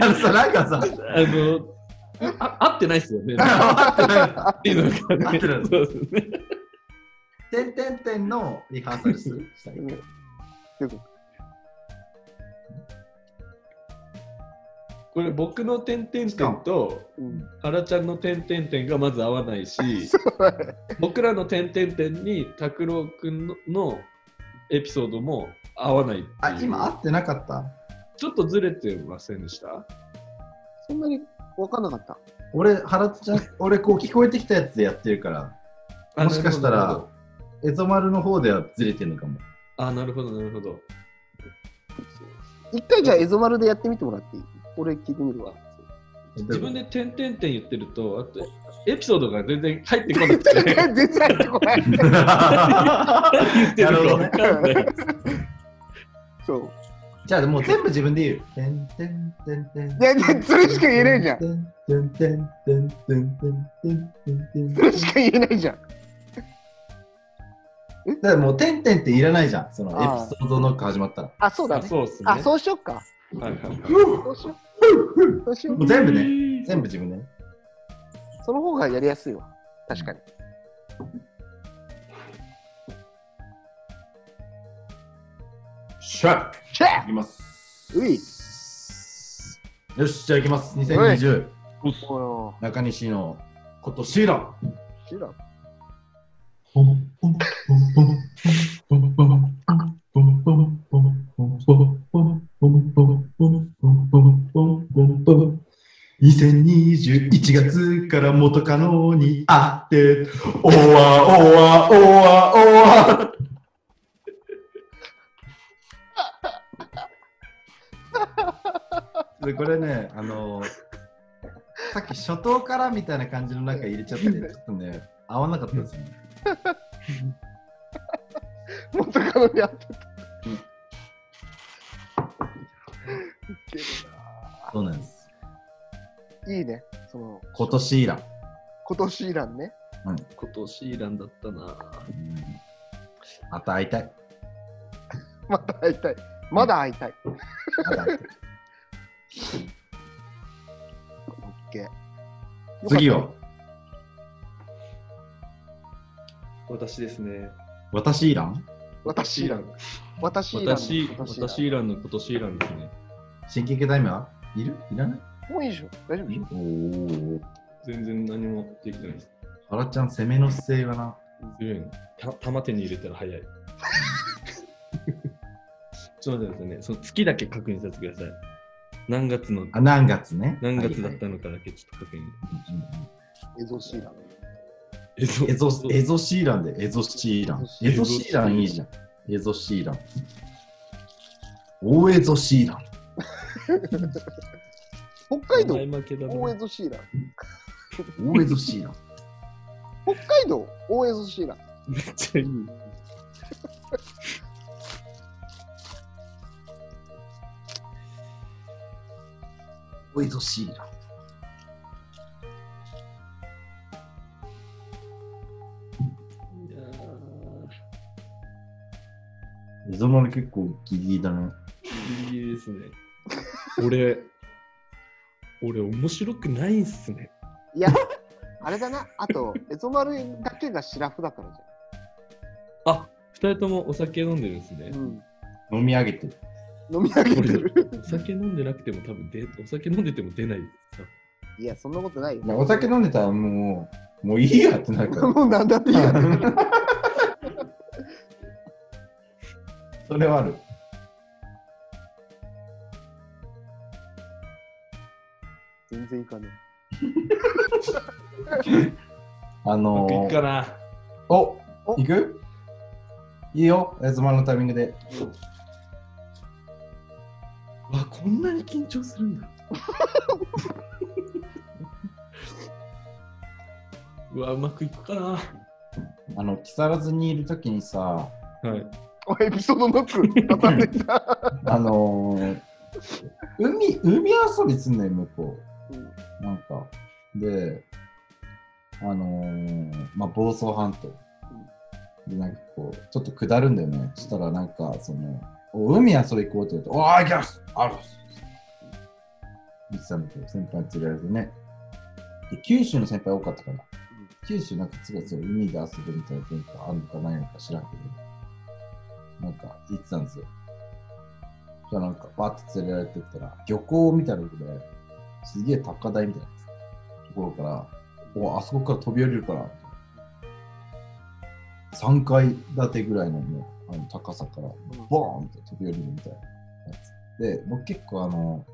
あのさ、なんかさ、あの、あ合ってないっすよね。あっていうのがね合ってないそうですね。てんてんてんのリハーサルする？したいう。んこれ僕の点々点とうん。原ちゃんの点々点がまず合わないし、僕らの点々点に拓郎くんののエピソードも合わないあ、今合ってなかった？ちょっとずれてませんでした？そんなに分かんなかった。俺、原ちゃん、俺、こう聞こえてきたやつでやってるから、あもしかしたらエゾマルの方ではずれてるのかも。あ、なるほど、なるほど。一回じゃあ、エゾマルでやってみてもらっていい？俺聞いてみるわ。自分で点々点言ってると、あとエピソードが全然入ってこなくて、全然入ってこない。言ってるか分かんない。そう。じゃあもう全部自分で言う。てんてんてんてん。いやいやそれしか言えねえじゃんてんてんてんてんてんてんてんてんそれしか言えないじゃん。だからもうてんてんっていらないじゃん。そのエピああソードの始まったら。あ、そうだあね。そうっすね。あ、そうしよっか。はいはいはいそうしよう。そうしようもう全部ね。全部自分でね。その方がやりやすいわ。確かに。シャッシェいきます。ういよし、じゃあいきます。2020お中西の今年だ。ー知らん2021月から元カノに会って、おわおわおわおわ。でこれね、あのさっき初頭からみたいな感じの中入れちゃって、ちょっとね、合わなかったですよね。元カノに会ってた。うんウケるそうなんです。ないいね。その、今年以来。今年イランね。今年イランだったな。また会いたい。まだ会いたい。まだ会いたい。また会いたいオッケー。次は、私ですね。私イラン？た私イラン。私イラン。私、私私イランの今年イランですね。新規系タイムは？いる？いらない？もういいでしょ。大丈夫でしょ。おお。全然何もできてないです。原ちゃん、攻めの姿勢がな。強いの。た玉手に入れたら早い。ちょっと待ってくださいね。その月だけ確認させてください。何月の、あ、何月ね。何月だっはいたのかだけちょっと確認。エゾシーラン。えぞエゾエゾシーランでエゾシーラン。エゾシーランいいじゃん。エゾシーラン。大エゾシーラン。北海道？大エゾシーラン。大エゾシーラン。北海道？大エゾシーラン。めっちゃいい。大エゾシーラン。エゾマル結構ギリギリだね。ーギリギリですね。俺、俺面白くないんすね。いや、あれだな。あと、エゾマルだけがシラフだからじあ、二人ともお酒飲んでるんですねゃん。。うん。飲み上げてる。飲み上げてる。お酒飲んでなくても多分で、お酒飲んでても出ないさ。いや、そんなことないよい。やお酒飲んでたらもう、もういいやってなるから。もうなんだっていいや。それはある。全然いかねあのうまくいくかー、な。おお行く？いいよ、エゾマルのタイミングで。わ、こんなに緊張するんだ。うわ、うまくいくかな。あの、木更津にいるときにさ、はい。おエピソードノック。あのー、海、海遊びすんのよ、向こうんう。なんか、で、あのーまあ、房総半島。で、なんかこう、ちょっと下るんだよね。そしたら、なんか、その、お海遊び行こうって言うと、おー、行きますある言ってたんだけど、先輩に連れられてね。で、九州の先輩多かったから、九州なんかすごい海で遊ぶみたいな文化あるのかないのか知らんけど、なんか言ってたんですよ。じゃあなんかバーって連れられてったら、漁港みたいなとこで、すげえ高台みたいなところから、おあそこから飛び降りるから、3階建てぐらいのもうあの高さから、ボーンって飛び降りるみたいなやつ。で、僕結構あの、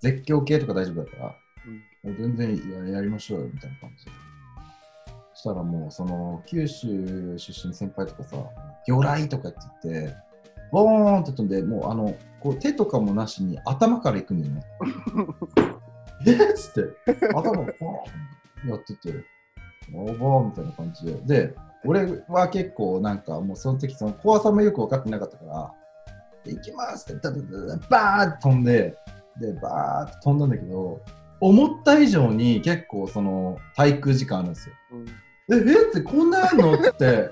絶叫系とか大丈夫だから、もう全然ややりましょうよみたいな感じで。そしたらもうその九州出身先輩とかさ、魚雷とかって言って、ボーンって飛んで、もうあの、こう手とかもなしに頭から行くんだよね。えっ？つって、頭をボーンやってて、ボーンみたいな感じで。で、俺は結構なんかもうその時その怖さもよく分かってなかったから、で行きますって、ダダダダバーって飛んで、で、バーって飛んだんだけど、思った以上に結構その滞空時間あるんですよ。うんえ、えってこんなやんの？って、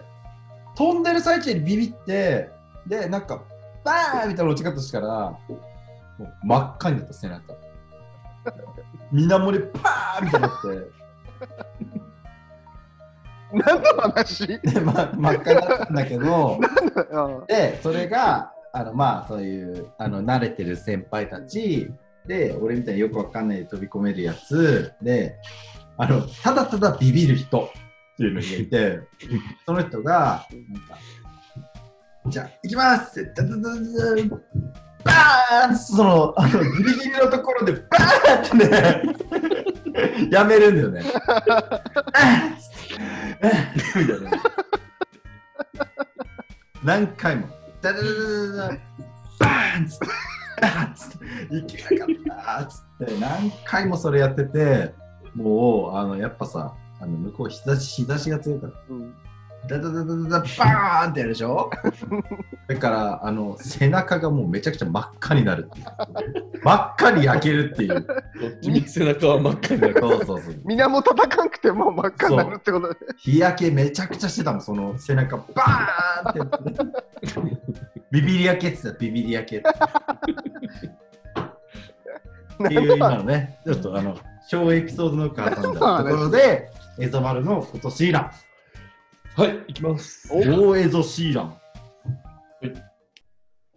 飛んでる最中にビビって、で、なんか、バーン！みたいな落ち方したら、もう真っ赤になった背中。水面でパーン！みたいになって、何の話？で、ま、真っ赤になったんだけど、うん。で、それが、あの、まあ、そういう、あの、慣れてる先輩たち、で、俺みたいによくわかんないで飛び込めるやつ、で、あの、ただただビビる人っていうのがいて、その人が、なんか、じゃあ、行きますって、ダダダダダバーンその、あの、ギリギリのところで、バーンってね、やめるんだよね。みたいな。何回も、ダダダダダダバーンっつって、バーンっつって、行けなかったっつって、何回もそれやってて、もう、あの、やっぱさ、あの向こう日差し、日差しが強いから、うん。ダダダダダダバーンってやるでしょ？だからあの背中がもうめちゃくちゃ真っ赤になるっていう。真っ赤に焼けるっていう。どっちみち背中は真っ赤になる。そうそうそう。水面叩かんくてもう真っ赤になるってことで。日焼けめちゃくちゃしてたもんその背中バーンってやってビビり焼けって言ってた。ビビり焼けって。っていう今のねちょっとあの小エピソードの母さんだところでエゾマルの今年イラン。はい、いきます。大エゾシーラン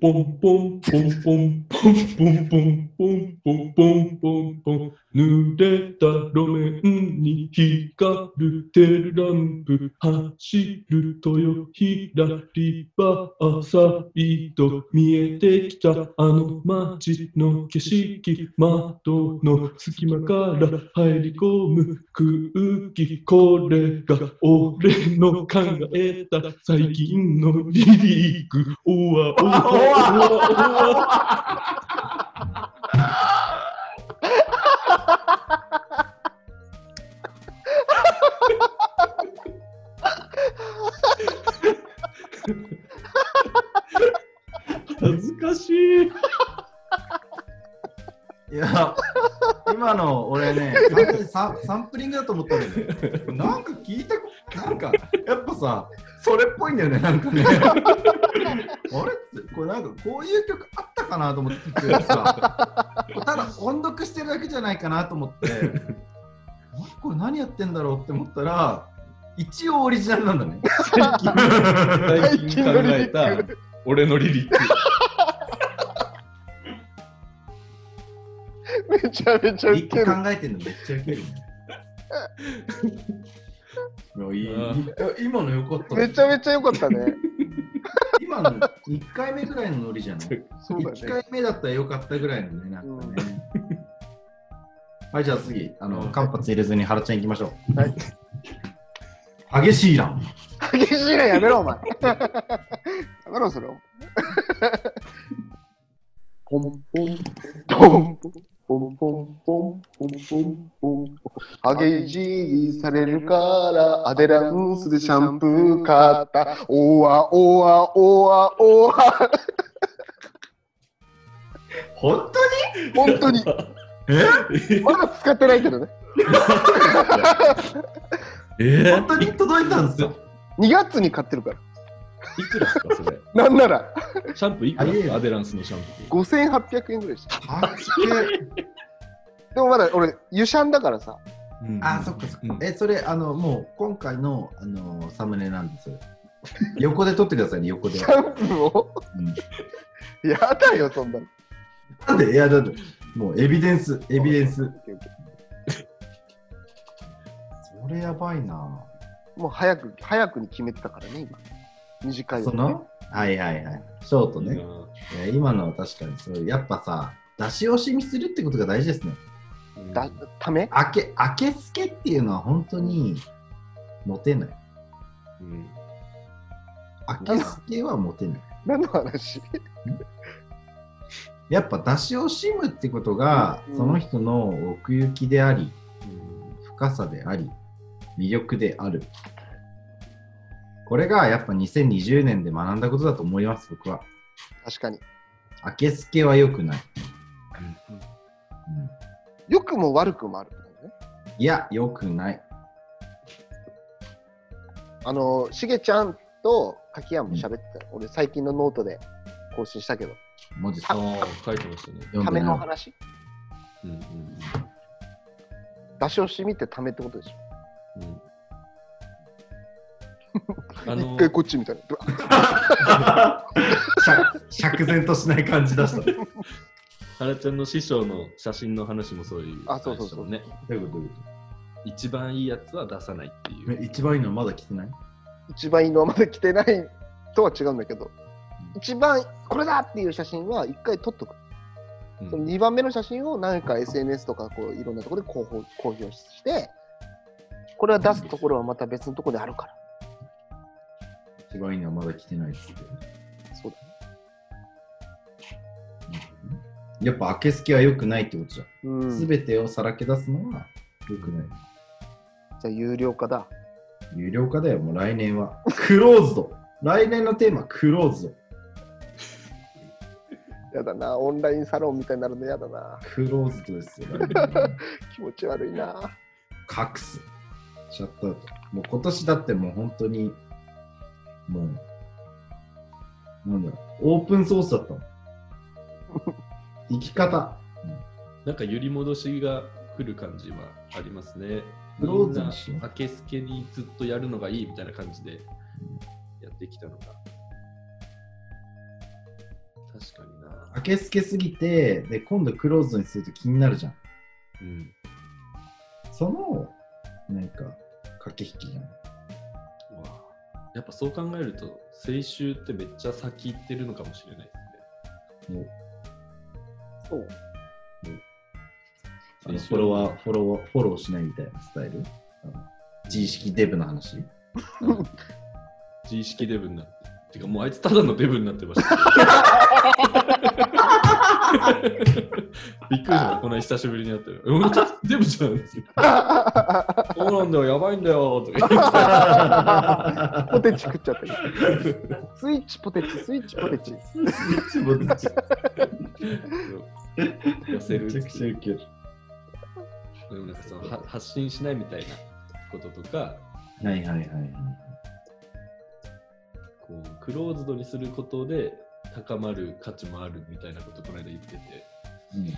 ポンポンポンポンポンポンポンポンポンポンポンポン濡れた路面に光るテールランプ走る豊平バーサイド見えてきたあの街の景色窓の隙間から入り込む空気これが俺の考えた最近のリリーグおわおわおわおわ 恥ずかしい。いや、今の俺ね、完全にササンプリングだと思ったんだよね。なんか聞いたこなんか、やっぱさ、それっぽいんだよね、なんかね。あれ？って、これなんかこういう曲あったかなと思って聞いてさ、ただ音読してるだけじゃないかなと思って、これ何やってんだろうって思ったら、一応オリジナルなんだね。最近考えた俺のリリック。めちゃめちゃウケる。考えてんのめっちゃウケるね。いやいいいや今のよかった。めちゃめちゃ良かったね。今の1回目ぐらいのノリじゃない？そうだ ?1 ね。回目だったらよかったぐらいのね、なんかね。はい、じゃあ次、あの、間髪入れずに原ちゃん行きましょう。はい。激しいラン。激しいなやめろ、お前。やめろ、それを。ポンポン、ポンポン。ポンポンポンポンポンポンポン激しいされるからアデランスでシャンプー買った。おわおわおわおわ。本当に？本当に。え？まだ使ってないけどね。え？本当に届いたんですよ。2月に買ってるから。いくらですか、それ？なんならシャンプーいくら？ですかアデランスのシャンプ5800円ぐらいした。はっけ でもまだ俺、湯シャンだからさ。ー。うんあ、そっかそっかう。んえ、それ、あの、もう今回の、あの、サムネなんですよ。横で撮ってくださいね、横でシ。ャンプーを？うんやだよ、そんなの。なんで？いや、だって、もうエビデンス、エビデンス。それやばいな。もう早く、早くに決めてたからね、今。短いよねその？はいはいはい。ショートね。いや今のは確かにそう。やっぱさ、出し惜しみするってことが大事ですね。うんだため？明け、明けすけっていうのは本当にモテない。うん明けすけはモテない。何の話？やっぱ出し惜しむってことが、うんその人の奥行きであり、うん深さであり、魅力である。これがやっぱ2020年で学んだことだと思います、僕は。確かに。明けすけは良くない。うん良くも悪くもあるね。いや、良くない。あの、しげちゃんと柿山も喋ってたよ。俺、最近のノートで更新したけど、文字書いてましたね。ため。の話？うんうん出し惜しみってためってことでしょ。うんうんあの一回こっちみたいな。釈釈然としない感じ出した。ど原ちゃんの師匠の写真の話もそういうあそうそうそうね。ういうことどういうこ一番いいやつは出さないっていう。一番いいのまだ来てない？一番いいのはまだ来てないとは違うんだけど、一番これだっていう写真は一回撮っとく。うんその2番目の写真を何か SNS とかこういろんなところで公表公表して、これは出すところはまた別のところであるから。一番いいのはまだ来てないっつって。そうだ。やっぱ明けすけは良くないってことじゃん。うん。すべてをさらけ出すのは良くない。ゃあ有料化だ。有料化だよ、もう来年は。クローズド。来年のテーマ、クローズド。やだな。オンラインサロンみたいになるのやだな。クローズドですよ、気持ち悪いな。隠す。シャットアウト。もう今年だってもう本当に、もう、なんだろう、オープンソースだったもん。生き方。なんか揺り戻しが来る感じはありますね。クローズにしようみんな明けすけにずっとやるのがいいみたいな感じでやってきたのが。確かにな。明けすけすぎて、で、今度クローズドにすると気になるじゃん。うん。その、なんか、駆け引きじゃん。うわやっぱそう考えると、青春ってめっちゃ先行ってるのかもしれないですね。もうそう。あのフォロワー、フォロワー、フォローしないみたいなスタイル。自意識デブの話。自意識デブになって。てかもうあいつただのデブになってました。びっくりした、この久しぶりに会ってる。俺ちょっとデブじゃん。そうなんだよ、やばいんだよ。とか ポテチ食っちゃったけど。スイッチポテチ、スイッチポテチ。言って痩せるめちゃくちゃウケる。でもなんかそのは発信しないみたいなこととか、はいはいはいはい。こうクローズドにすることで高まる価値もあるみたいなことこの間言ってて、うんうんうん。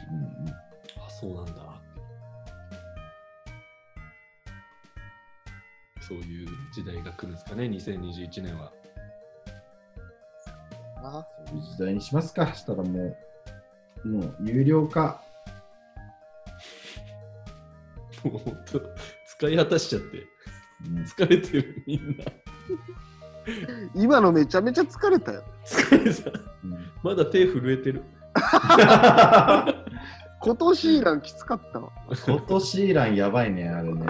あ、そうなんだ。そういう時代が来るんですかね、2021年は。あそういう時代にしますかしたらもう、もう有料化。もう本当、使い果たしちゃって、うん疲れてるみんな。今のめちゃめちゃ疲れたよ。疲れた。うんまだ手震えてる。今年イランきつかったわ。今年イランやばいね、あれね。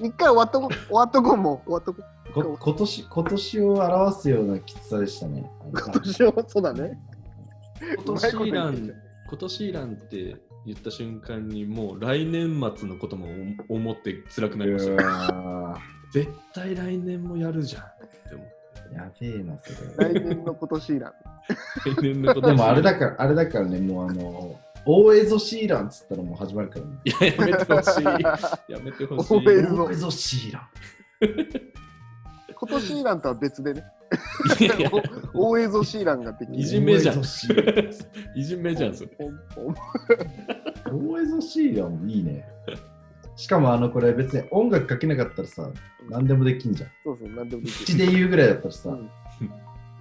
一回終わっとこ、終わっとこうもう、終わっとこ今年今年を表すようなきつさでしたね。今年はそうだね。今年イラン、今年イランって言った瞬間にもう来年末のことも思って辛くなりました。う絶対来年もやるじゃんって思って。やべえな、それ。来年の今年イラン。来年のことでもあれだから、あれだからね、もうあの、大江戸シーランっつったらもう始まるからね。いや、やめてほしい。やめてほしい。大江戸シーラン。今年イランとは別でね、いやいや大江戸シーランができる。いじめじゃんいじめじゃん、それ。大江戸シーランいいね。しかもあのこれ別に音楽かけなかったらさ、何でもできんじゃん。そうそう、なんでもでき口で言うぐらいだったらさ、うん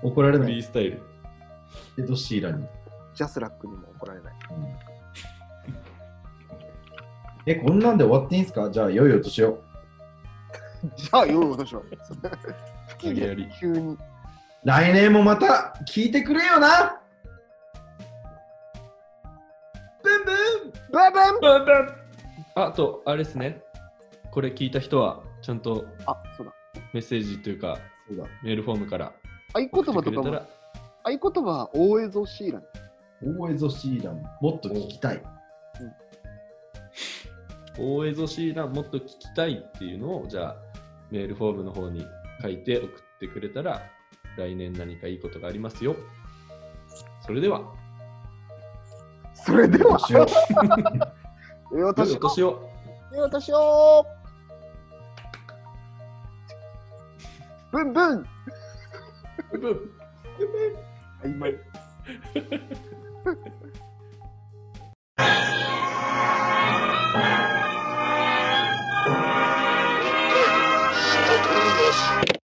怒られフない。リースタイル。エド・シーランに。ジャスラックにも怒られない。え、こんなんで終わっていいんすか？じゃあ、良いお年を。じゃあ、よいお年を。不機嫌急に。来年もまた聞いてくれよなブンブンブンブンあと、あれですね。これ聞いた人は、ちゃんとあ、そうだ。メッセージというか、そうだ。メールフォームから合言葉とかも、ら、合言葉は大江戸シーラン。大江戸シーラン、もっと聞きたい。大江戸シーランもっと聞きたいっていうのを、じゃあ、メールフォームの方に書いて送ってくれたら、来年何かいいことがありますよ。それでは、それでは、年を。ええ良いお年を。ええ私を。ブンブンブンブン曖昧。